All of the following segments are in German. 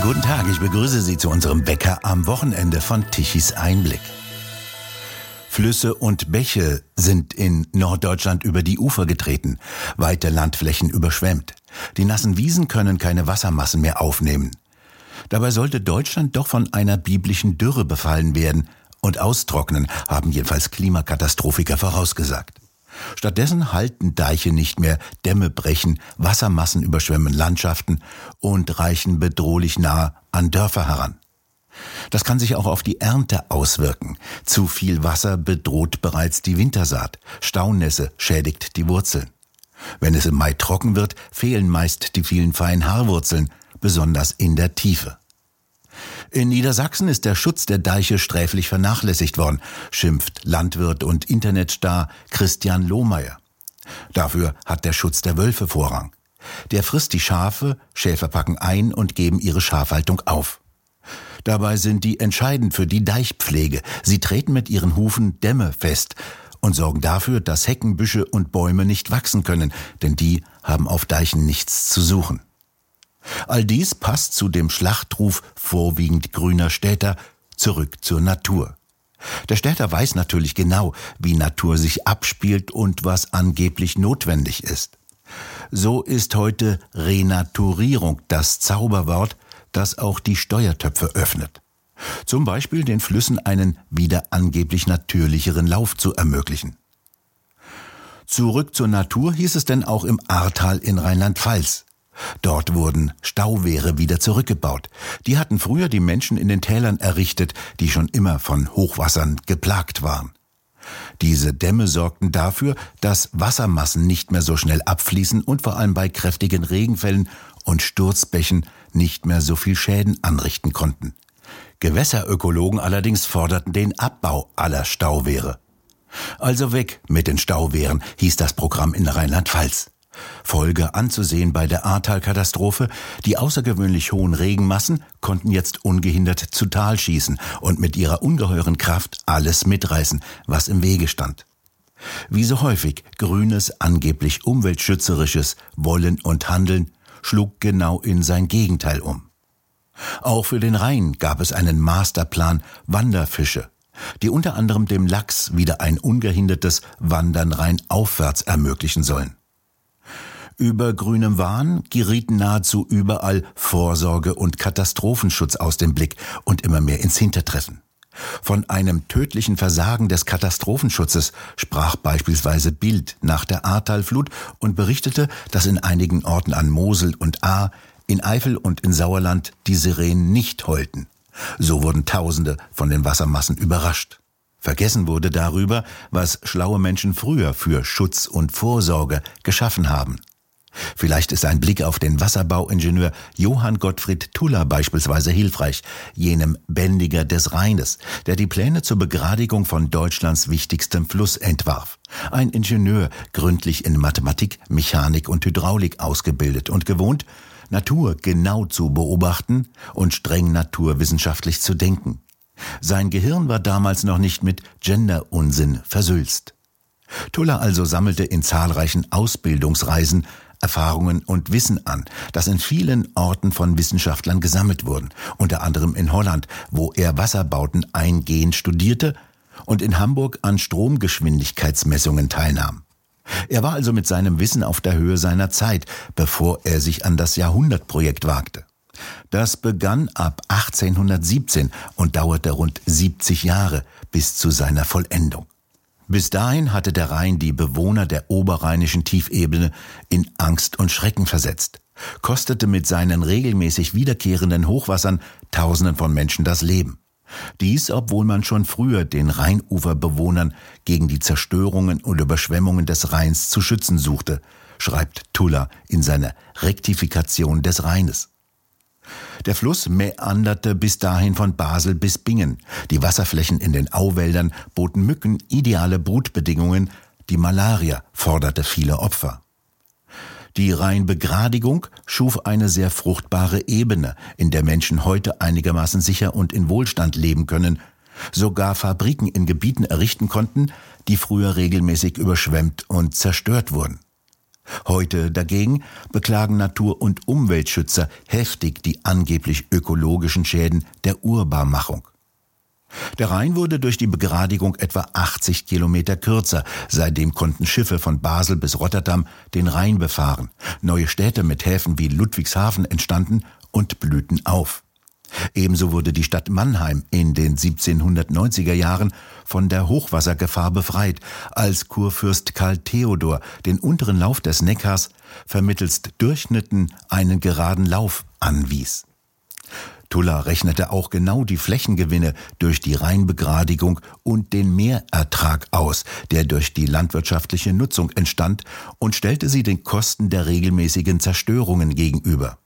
Guten Tag, ich begrüße Sie zu unserem Bäcker am Wochenende von Tichys Einblick. Flüsse und Bäche sind in Norddeutschland über die Ufer getreten, weite Landflächen überschwemmt. Die nassen Wiesen können keine Wassermassen mehr aufnehmen. Dabei sollte Deutschland doch von einer biblischen Dürre befallen werden und austrocknen, haben jedenfalls Klimakatastrophiker vorausgesagt. Stattdessen halten Deiche nicht mehr, Dämme brechen, Wassermassen überschwemmen Landschaften und reichen bedrohlich nahe an Dörfer heran. Das kann sich auch auf die Ernte auswirken. Zu viel Wasser bedroht bereits die Wintersaat. Staunässe schädigt die Wurzeln. Wenn es im Mai trocken wird, fehlen meist die vielen feinen Haarwurzeln, besonders in der Tiefe. In Niedersachsen ist der Schutz der Deiche sträflich vernachlässigt worden, schimpft Landwirt und Internetstar Christian Lohmeier. Dafür hat der Schutz der Wölfe Vorrang. Der frisst die Schafe, Schäfer packen ein und geben ihre Schafhaltung auf. Dabei sind die entscheidend für die Deichpflege. Sie treten mit ihren Hufen Dämme fest und sorgen dafür, dass Heckenbüsche und Bäume nicht wachsen können, denn die haben auf Deichen nichts zu suchen. All dies passt zu dem Schlachtruf vorwiegend grüner Städter zurück zur Natur. Der Städter weiß natürlich genau, wie Natur sich abspielt und was angeblich notwendig ist. So ist heute Renaturierung das Zauberwort, das auch die Steuertöpfe öffnet. Zum Beispiel den Flüssen einen wieder angeblich natürlicheren Lauf zu ermöglichen. Zurück zur Natur hieß es denn auch im Ahrtal in Rheinland-Pfalz. Dort wurden Stauwehre wieder zurückgebaut. Die hatten früher die Menschen in den Tälern errichtet, die schon immer von Hochwassern geplagt waren. Diese Dämme sorgten dafür, dass Wassermassen nicht mehr so schnell abfließen und vor allem bei kräftigen Regenfällen und Sturzbächen nicht mehr so viel Schäden anrichten konnten. Gewässerökologen allerdings forderten den Abbau aller Stauwehre. Also weg mit den Stauwehren, hieß das Programm in Rheinland-Pfalz. Folge anzusehen bei der Ahrtal-Katastrophe. Die außergewöhnlich hohen Regenmassen konnten jetzt ungehindert zu Tal schießen und mit ihrer ungeheuren Kraft alles mitreißen, was im Wege stand. Wie so häufig grünes, angeblich umweltschützerisches Wollen und Handeln schlug genau in sein Gegenteil um. Auch für den Rhein gab es einen Masterplan Wanderfische, die unter anderem dem Lachs wieder ein ungehindertes Wandern Rhein aufwärts ermöglichen sollen. Über grünem Wahn gerieten nahezu überall Vorsorge und Katastrophenschutz aus dem Blick und immer mehr ins Hintertreffen. Von einem tödlichen Versagen des Katastrophenschutzes sprach beispielsweise Bild nach der Ahrtalflut und berichtete, dass in einigen Orten an Mosel und Ahr, in Eifel und in Sauerland die Sirenen nicht heulten. So wurden Tausende von den Wassermassen überrascht. Vergessen wurde darüber, was schlaue Menschen früher für Schutz und Vorsorge geschaffen haben. Vielleicht ist ein Blick auf den Wasserbauingenieur Johann Gottfried Tuller beispielsweise hilfreich, jenem Bändiger des Rheines, der die Pläne zur Begradigung von Deutschlands wichtigstem Fluss entwarf. Ein Ingenieur, gründlich in Mathematik, Mechanik und Hydraulik ausgebildet und gewohnt, Natur genau zu beobachten und streng naturwissenschaftlich zu denken. Sein Gehirn war damals noch nicht mit Gender-Unsinn versülzt. Tuller also sammelte in zahlreichen Ausbildungsreisen Erfahrungen und Wissen an, das in vielen Orten von Wissenschaftlern gesammelt wurden, unter anderem in Holland, wo er Wasserbauten eingehend studierte und in Hamburg an Stromgeschwindigkeitsmessungen teilnahm. Er war also mit seinem Wissen auf der Höhe seiner Zeit, bevor er sich an das Jahrhundertprojekt wagte. Das begann ab 1817 und dauerte rund 70 Jahre bis zu seiner Vollendung. Bis dahin hatte der Rhein die Bewohner der oberrheinischen Tiefebene in Angst und Schrecken versetzt, kostete mit seinen regelmäßig wiederkehrenden Hochwassern Tausenden von Menschen das Leben. Dies, obwohl man schon früher den Rheinuferbewohnern gegen die Zerstörungen und Überschwemmungen des Rheins zu schützen suchte, schreibt Tuller in seiner Rektifikation des Rheines. Der Fluss mäanderte bis dahin von Basel bis Bingen. Die Wasserflächen in den Auwäldern boten Mücken ideale Brutbedingungen. Die Malaria forderte viele Opfer. Die Rheinbegradigung schuf eine sehr fruchtbare Ebene, in der Menschen heute einigermaßen sicher und in Wohlstand leben können, sogar Fabriken in Gebieten errichten konnten, die früher regelmäßig überschwemmt und zerstört wurden. Heute dagegen beklagen Natur- und Umweltschützer heftig die angeblich ökologischen Schäden der Urbarmachung. Der Rhein wurde durch die Begradigung etwa 80 Kilometer kürzer. Seitdem konnten Schiffe von Basel bis Rotterdam den Rhein befahren. Neue Städte mit Häfen wie Ludwigshafen entstanden und blühten auf. Ebenso wurde die Stadt Mannheim in den 1790er Jahren von der Hochwassergefahr befreit, als Kurfürst Karl Theodor den unteren Lauf des Neckars vermittelst Durchschnitten einen geraden Lauf anwies. Tuller rechnete auch genau die Flächengewinne durch die Rheinbegradigung und den Mehrertrag aus, der durch die landwirtschaftliche Nutzung entstand, und stellte sie den Kosten der regelmäßigen Zerstörungen gegenüber.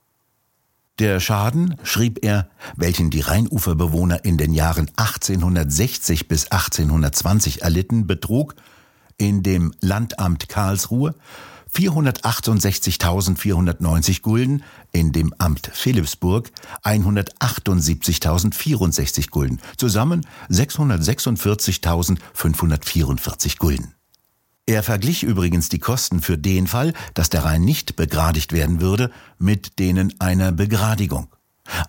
Der Schaden, schrieb er, welchen die Rheinuferbewohner in den Jahren 1860 bis 1820 erlitten, betrug in dem Landamt Karlsruhe 468.490 Gulden, in dem Amt Philipsburg 178.064 Gulden, zusammen 646.544 Gulden. Er verglich übrigens die Kosten für den Fall, dass der Rhein nicht begradigt werden würde, mit denen einer Begradigung.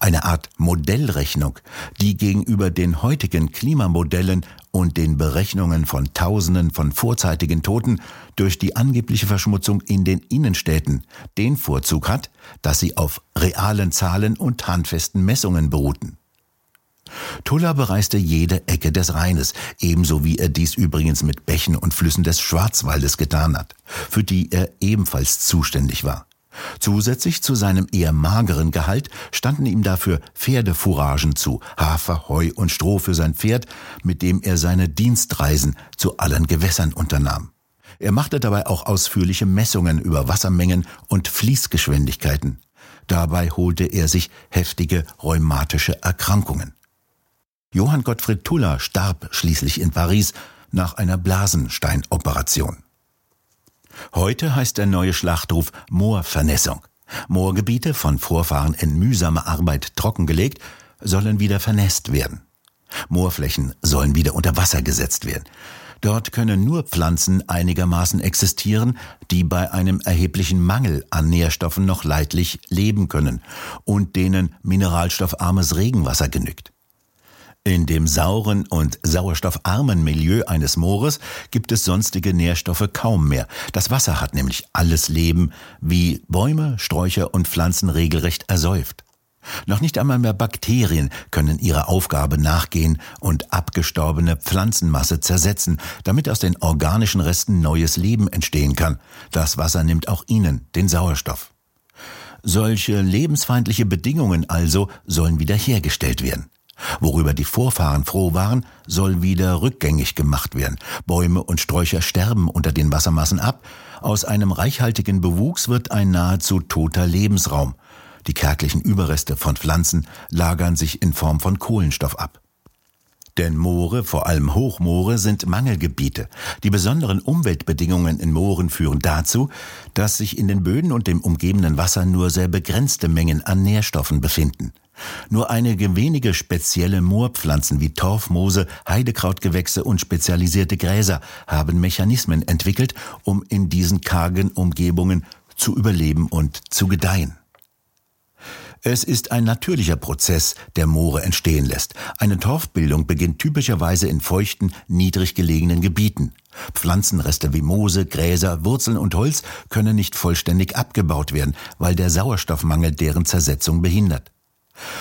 Eine Art Modellrechnung, die gegenüber den heutigen Klimamodellen und den Berechnungen von Tausenden von vorzeitigen Toten durch die angebliche Verschmutzung in den Innenstädten den Vorzug hat, dass sie auf realen Zahlen und handfesten Messungen beruhten. Tuller bereiste jede Ecke des Rheines, ebenso wie er dies übrigens mit Bächen und Flüssen des Schwarzwaldes getan hat, für die er ebenfalls zuständig war. Zusätzlich zu seinem eher mageren Gehalt standen ihm dafür Pferdefouragen zu, Hafer, Heu und Stroh für sein Pferd, mit dem er seine Dienstreisen zu allen Gewässern unternahm. Er machte dabei auch ausführliche Messungen über Wassermengen und Fließgeschwindigkeiten. Dabei holte er sich heftige rheumatische Erkrankungen. Johann Gottfried Tuller starb schließlich in Paris nach einer Blasensteinoperation. Heute heißt der neue Schlachtruf Moorvernässung. Moorgebiete, von Vorfahren in mühsamer Arbeit trockengelegt, sollen wieder vernässt werden. Moorflächen sollen wieder unter Wasser gesetzt werden. Dort können nur Pflanzen einigermaßen existieren, die bei einem erheblichen Mangel an Nährstoffen noch leidlich leben können und denen mineralstoffarmes Regenwasser genügt. In dem sauren und sauerstoffarmen Milieu eines Moores gibt es sonstige Nährstoffe kaum mehr. Das Wasser hat nämlich alles Leben, wie Bäume, Sträucher und Pflanzen regelrecht ersäuft. Noch nicht einmal mehr Bakterien können ihrer Aufgabe nachgehen und abgestorbene Pflanzenmasse zersetzen, damit aus den organischen Resten neues Leben entstehen kann. Das Wasser nimmt auch ihnen den Sauerstoff. Solche lebensfeindliche Bedingungen also sollen wiederhergestellt werden. Worüber die Vorfahren froh waren, soll wieder rückgängig gemacht werden. Bäume und Sträucher sterben unter den Wassermassen ab. Aus einem reichhaltigen Bewuchs wird ein nahezu toter Lebensraum. Die kärglichen Überreste von Pflanzen lagern sich in Form von Kohlenstoff ab. Denn Moore, vor allem Hochmoore, sind Mangelgebiete. Die besonderen Umweltbedingungen in Mooren führen dazu, dass sich in den Böden und dem umgebenden Wasser nur sehr begrenzte Mengen an Nährstoffen befinden. Nur einige wenige spezielle Moorpflanzen wie Torfmoose, Heidekrautgewächse und spezialisierte Gräser haben Mechanismen entwickelt, um in diesen kargen Umgebungen zu überleben und zu gedeihen. Es ist ein natürlicher Prozess, der Moore entstehen lässt. Eine Torfbildung beginnt typischerweise in feuchten, niedrig gelegenen Gebieten. Pflanzenreste wie Moose, Gräser, Wurzeln und Holz können nicht vollständig abgebaut werden, weil der Sauerstoffmangel deren Zersetzung behindert.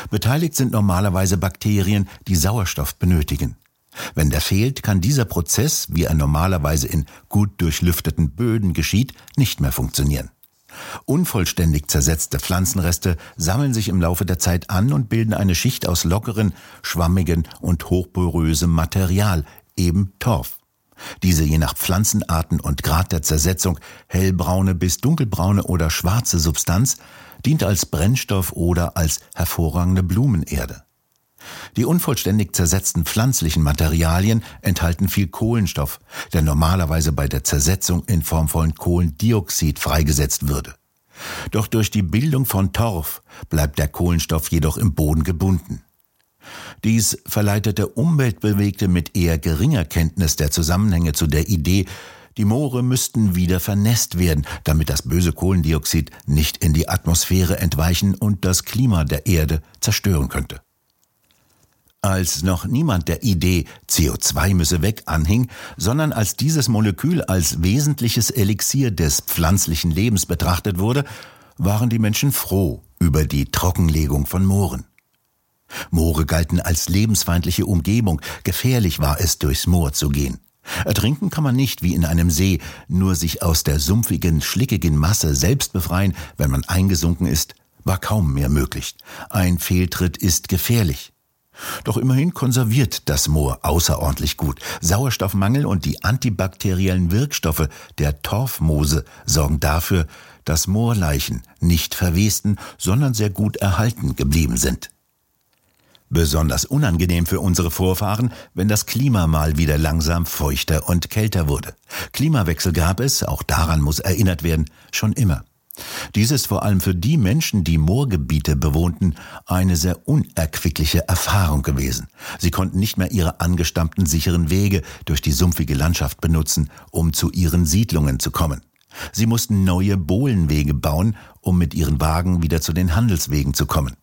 Beteiligt sind normalerweise Bakterien, die Sauerstoff benötigen. Wenn der fehlt, kann dieser Prozess, wie er normalerweise in gut durchlüfteten Böden geschieht, nicht mehr funktionieren. Unvollständig zersetzte Pflanzenreste sammeln sich im Laufe der Zeit an und bilden eine Schicht aus lockeren, schwammigen und hochporösem Material, eben Torf. Diese je nach Pflanzenarten und Grad der Zersetzung hellbraune bis dunkelbraune oder schwarze Substanz dient als Brennstoff oder als hervorragende Blumenerde. Die unvollständig zersetzten pflanzlichen Materialien enthalten viel Kohlenstoff, der normalerweise bei der Zersetzung in Form von Kohlendioxid freigesetzt würde. Doch durch die Bildung von Torf bleibt der Kohlenstoff jedoch im Boden gebunden. Dies verleitete Umweltbewegte mit eher geringer Kenntnis der Zusammenhänge zu der Idee, Die Moore müssten wieder vernässt werden, damit das böse Kohlendioxid nicht in die Atmosphäre entweichen und das Klima der Erde zerstören könnte. Als noch niemand der Idee CO2 müsse weg anhing, sondern als dieses Molekül als wesentliches Elixier des pflanzlichen Lebens betrachtet wurde, waren die Menschen froh über die Trockenlegung von Mooren. Moore galten als lebensfeindliche Umgebung, gefährlich war es, durchs Moor zu gehen. Ertrinken kann man nicht wie in einem See, nur sich aus der sumpfigen, schlickigen Masse selbst befreien, wenn man eingesunken ist, war kaum mehr möglich. Ein Fehltritt ist gefährlich. Doch immerhin konserviert das Moor außerordentlich gut. Sauerstoffmangel und die antibakteriellen Wirkstoffe der Torfmoose sorgen dafür, dass Moorleichen nicht verwesten, sondern sehr gut erhalten geblieben sind. Besonders unangenehm für unsere Vorfahren, wenn das Klima mal wieder langsam feuchter und kälter wurde. Klimawechsel gab es, auch daran muss erinnert werden, schon immer. Dies ist vor allem für die Menschen, die Moorgebiete bewohnten, eine sehr unerquickliche Erfahrung gewesen. Sie konnten nicht mehr ihre angestammten sicheren Wege durch die sumpfige Landschaft benutzen, um zu ihren Siedlungen zu kommen. Sie mussten neue Bohlenwege bauen, um mit ihren Wagen wieder zu den Handelswegen zu kommen.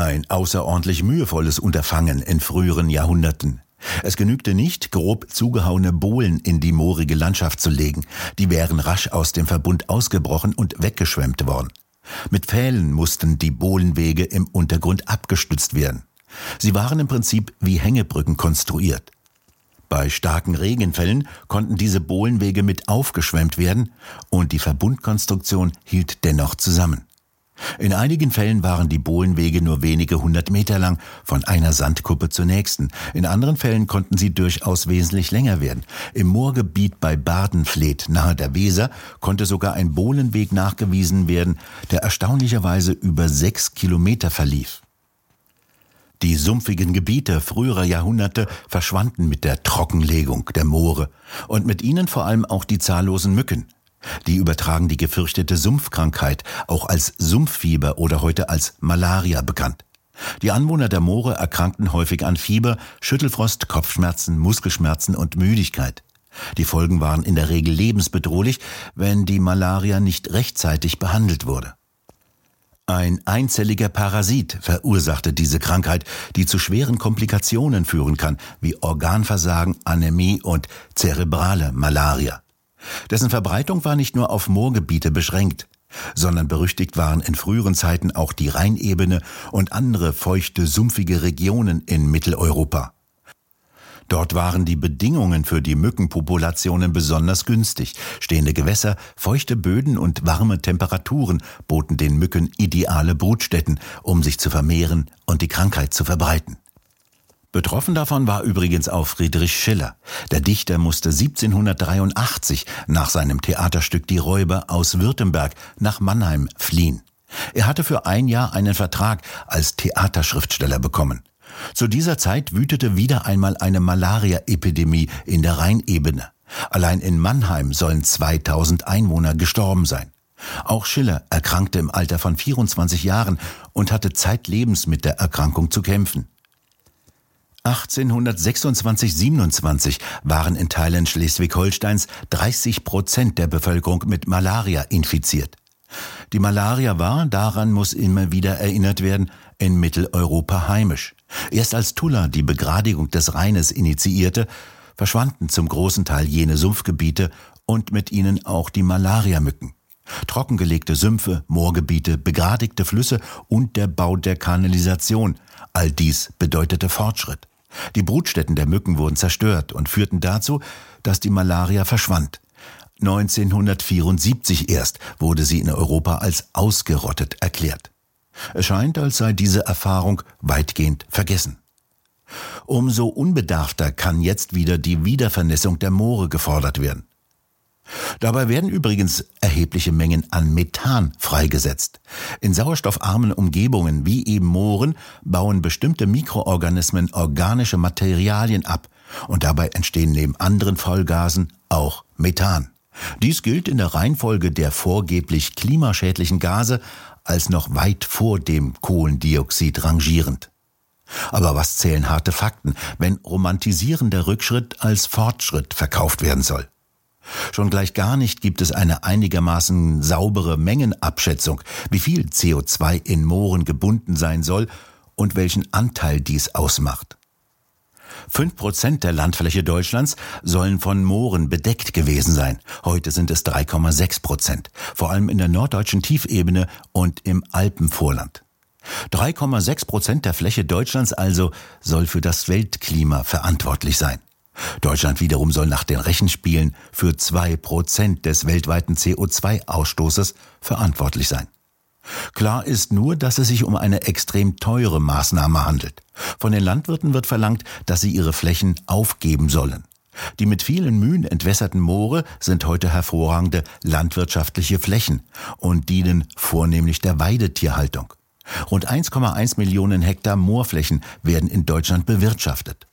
Ein außerordentlich mühevolles Unterfangen in früheren Jahrhunderten. Es genügte nicht, grob zugehauene Bohlen in die moorige Landschaft zu legen, die wären rasch aus dem Verbund ausgebrochen und weggeschwemmt worden. Mit Pfählen mussten die Bohlenwege im Untergrund abgestützt werden. Sie waren im Prinzip wie Hängebrücken konstruiert. Bei starken Regenfällen konnten diese Bohlenwege mit aufgeschwemmt werden und die Verbundkonstruktion hielt dennoch zusammen. In einigen Fällen waren die Bohlenwege nur wenige hundert Meter lang, von einer Sandkuppe zur nächsten. In anderen Fällen konnten sie durchaus wesentlich länger werden. Im Moorgebiet bei Badenfleet nahe der Weser konnte sogar ein Bohlenweg nachgewiesen werden, der erstaunlicherweise über sechs Kilometer verlief. Die sumpfigen Gebiete früherer Jahrhunderte verschwanden mit der Trockenlegung der Moore und mit ihnen vor allem auch die zahllosen Mücken. Die übertragen die gefürchtete Sumpfkrankheit, auch als Sumpffieber oder heute als Malaria bekannt. Die Anwohner der Moore erkrankten häufig an Fieber, Schüttelfrost, Kopfschmerzen, Muskelschmerzen und Müdigkeit. Die Folgen waren in der Regel lebensbedrohlich, wenn die Malaria nicht rechtzeitig behandelt wurde. Ein einzelliger Parasit verursachte diese Krankheit, die zu schweren Komplikationen führen kann, wie Organversagen, Anämie und zerebrale Malaria. Dessen Verbreitung war nicht nur auf Moorgebiete beschränkt, sondern berüchtigt waren in früheren Zeiten auch die Rheinebene und andere feuchte, sumpfige Regionen in Mitteleuropa. Dort waren die Bedingungen für die Mückenpopulationen besonders günstig. Stehende Gewässer, feuchte Böden und warme Temperaturen boten den Mücken ideale Brutstätten, um sich zu vermehren und die Krankheit zu verbreiten. Betroffen davon war übrigens auch Friedrich Schiller. Der Dichter musste 1783 nach seinem Theaterstück Die Räuber aus Württemberg nach Mannheim fliehen. Er hatte für ein Jahr einen Vertrag als Theaterschriftsteller bekommen. Zu dieser Zeit wütete wieder einmal eine Malaria-Epidemie in der Rheinebene. Allein in Mannheim sollen 2000 Einwohner gestorben sein. Auch Schiller erkrankte im Alter von 24 Jahren und hatte zeitlebens mit der Erkrankung zu kämpfen. 1826-27 waren in Teilen Schleswig-Holsteins 30 Prozent der Bevölkerung mit Malaria infiziert. Die Malaria war, daran muss immer wieder erinnert werden, in Mitteleuropa heimisch. Erst als Tulla die Begradigung des Rheines initiierte, verschwanden zum großen Teil jene Sumpfgebiete und mit ihnen auch die Malariamücken. Trockengelegte Sümpfe, Moorgebiete, begradigte Flüsse und der Bau der Kanalisation, all dies bedeutete Fortschritt. Die Brutstätten der Mücken wurden zerstört und führten dazu, dass die Malaria verschwand. 1974 erst wurde sie in Europa als ausgerottet erklärt. Es scheint, als sei diese Erfahrung weitgehend vergessen. Umso unbedarfter kann jetzt wieder die Wiedervernässung der Moore gefordert werden. Dabei werden übrigens erhebliche Mengen an Methan freigesetzt. In sauerstoffarmen Umgebungen wie eben Mooren bauen bestimmte Mikroorganismen organische Materialien ab und dabei entstehen neben anderen Vollgasen auch Methan. Dies gilt in der Reihenfolge der vorgeblich klimaschädlichen Gase als noch weit vor dem Kohlendioxid rangierend. Aber was zählen harte Fakten, wenn romantisierender Rückschritt als Fortschritt verkauft werden soll? Schon gleich gar nicht gibt es eine einigermaßen saubere Mengenabschätzung, wie viel CO2 in Mooren gebunden sein soll und welchen Anteil dies ausmacht. Fünf Prozent der Landfläche Deutschlands sollen von Mooren bedeckt gewesen sein. Heute sind es 3,6 Prozent, vor allem in der norddeutschen Tiefebene und im Alpenvorland. 3,6 Prozent der Fläche Deutschlands also soll für das Weltklima verantwortlich sein. Deutschland wiederum soll nach den Rechenspielen für zwei Prozent des weltweiten CO2-Ausstoßes verantwortlich sein. Klar ist nur, dass es sich um eine extrem teure Maßnahme handelt. Von den Landwirten wird verlangt, dass sie ihre Flächen aufgeben sollen. Die mit vielen Mühen entwässerten Moore sind heute hervorragende landwirtschaftliche Flächen und dienen vornehmlich der Weidetierhaltung. Rund 1,1 Millionen Hektar Moorflächen werden in Deutschland bewirtschaftet.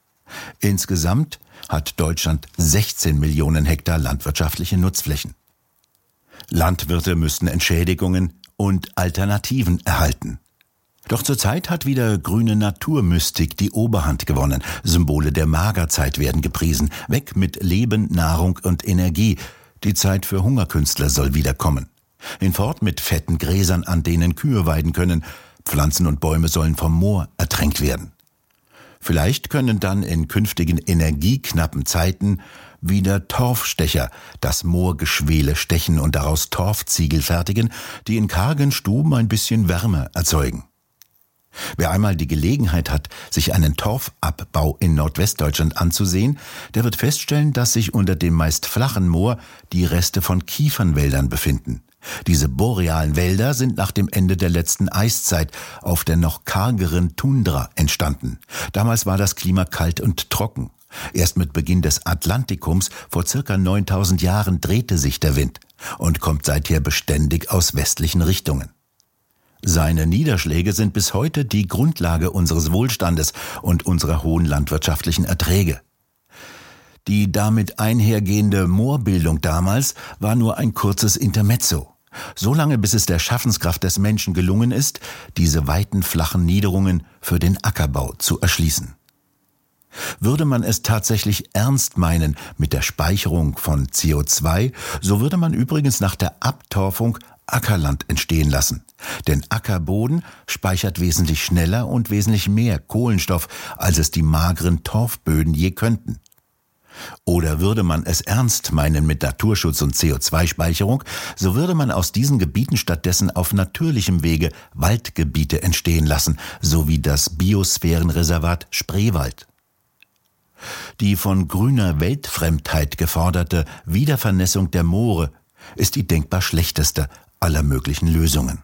Insgesamt hat Deutschland 16 Millionen Hektar landwirtschaftliche Nutzflächen. Landwirte müssten Entschädigungen und Alternativen erhalten. Doch zurzeit hat wieder grüne Naturmystik die Oberhand gewonnen. Symbole der Magerzeit werden gepriesen. Weg mit Leben, Nahrung und Energie. Die Zeit für Hungerkünstler soll wiederkommen. Hinfort mit fetten Gräsern, an denen Kühe weiden können. Pflanzen und Bäume sollen vom Moor ertränkt werden. Vielleicht können dann in künftigen energieknappen Zeiten wieder Torfstecher das Moorgeschwele stechen und daraus Torfziegel fertigen, die in kargen Stuben ein bisschen Wärme erzeugen. Wer einmal die Gelegenheit hat, sich einen Torfabbau in Nordwestdeutschland anzusehen, der wird feststellen, dass sich unter dem meist flachen Moor die Reste von Kiefernwäldern befinden. Diese borealen Wälder sind nach dem Ende der letzten Eiszeit auf der noch kargeren Tundra entstanden. Damals war das Klima kalt und trocken. Erst mit Beginn des Atlantikums vor circa 9000 Jahren drehte sich der Wind und kommt seither beständig aus westlichen Richtungen. Seine Niederschläge sind bis heute die Grundlage unseres Wohlstandes und unserer hohen landwirtschaftlichen Erträge. Die damit einhergehende Moorbildung damals war nur ein kurzes Intermezzo. So lange, bis es der Schaffenskraft des Menschen gelungen ist, diese weiten flachen Niederungen für den Ackerbau zu erschließen. Würde man es tatsächlich ernst meinen mit der Speicherung von CO2, so würde man übrigens nach der Abtorfung Ackerland entstehen lassen. Denn Ackerboden speichert wesentlich schneller und wesentlich mehr Kohlenstoff, als es die mageren Torfböden je könnten. Oder würde man es ernst meinen mit Naturschutz und CO2-Speicherung, so würde man aus diesen Gebieten stattdessen auf natürlichem Wege Waldgebiete entstehen lassen, sowie das Biosphärenreservat Spreewald. Die von grüner Weltfremdheit geforderte Wiedervernässung der Moore ist die denkbar schlechteste aller möglichen Lösungen.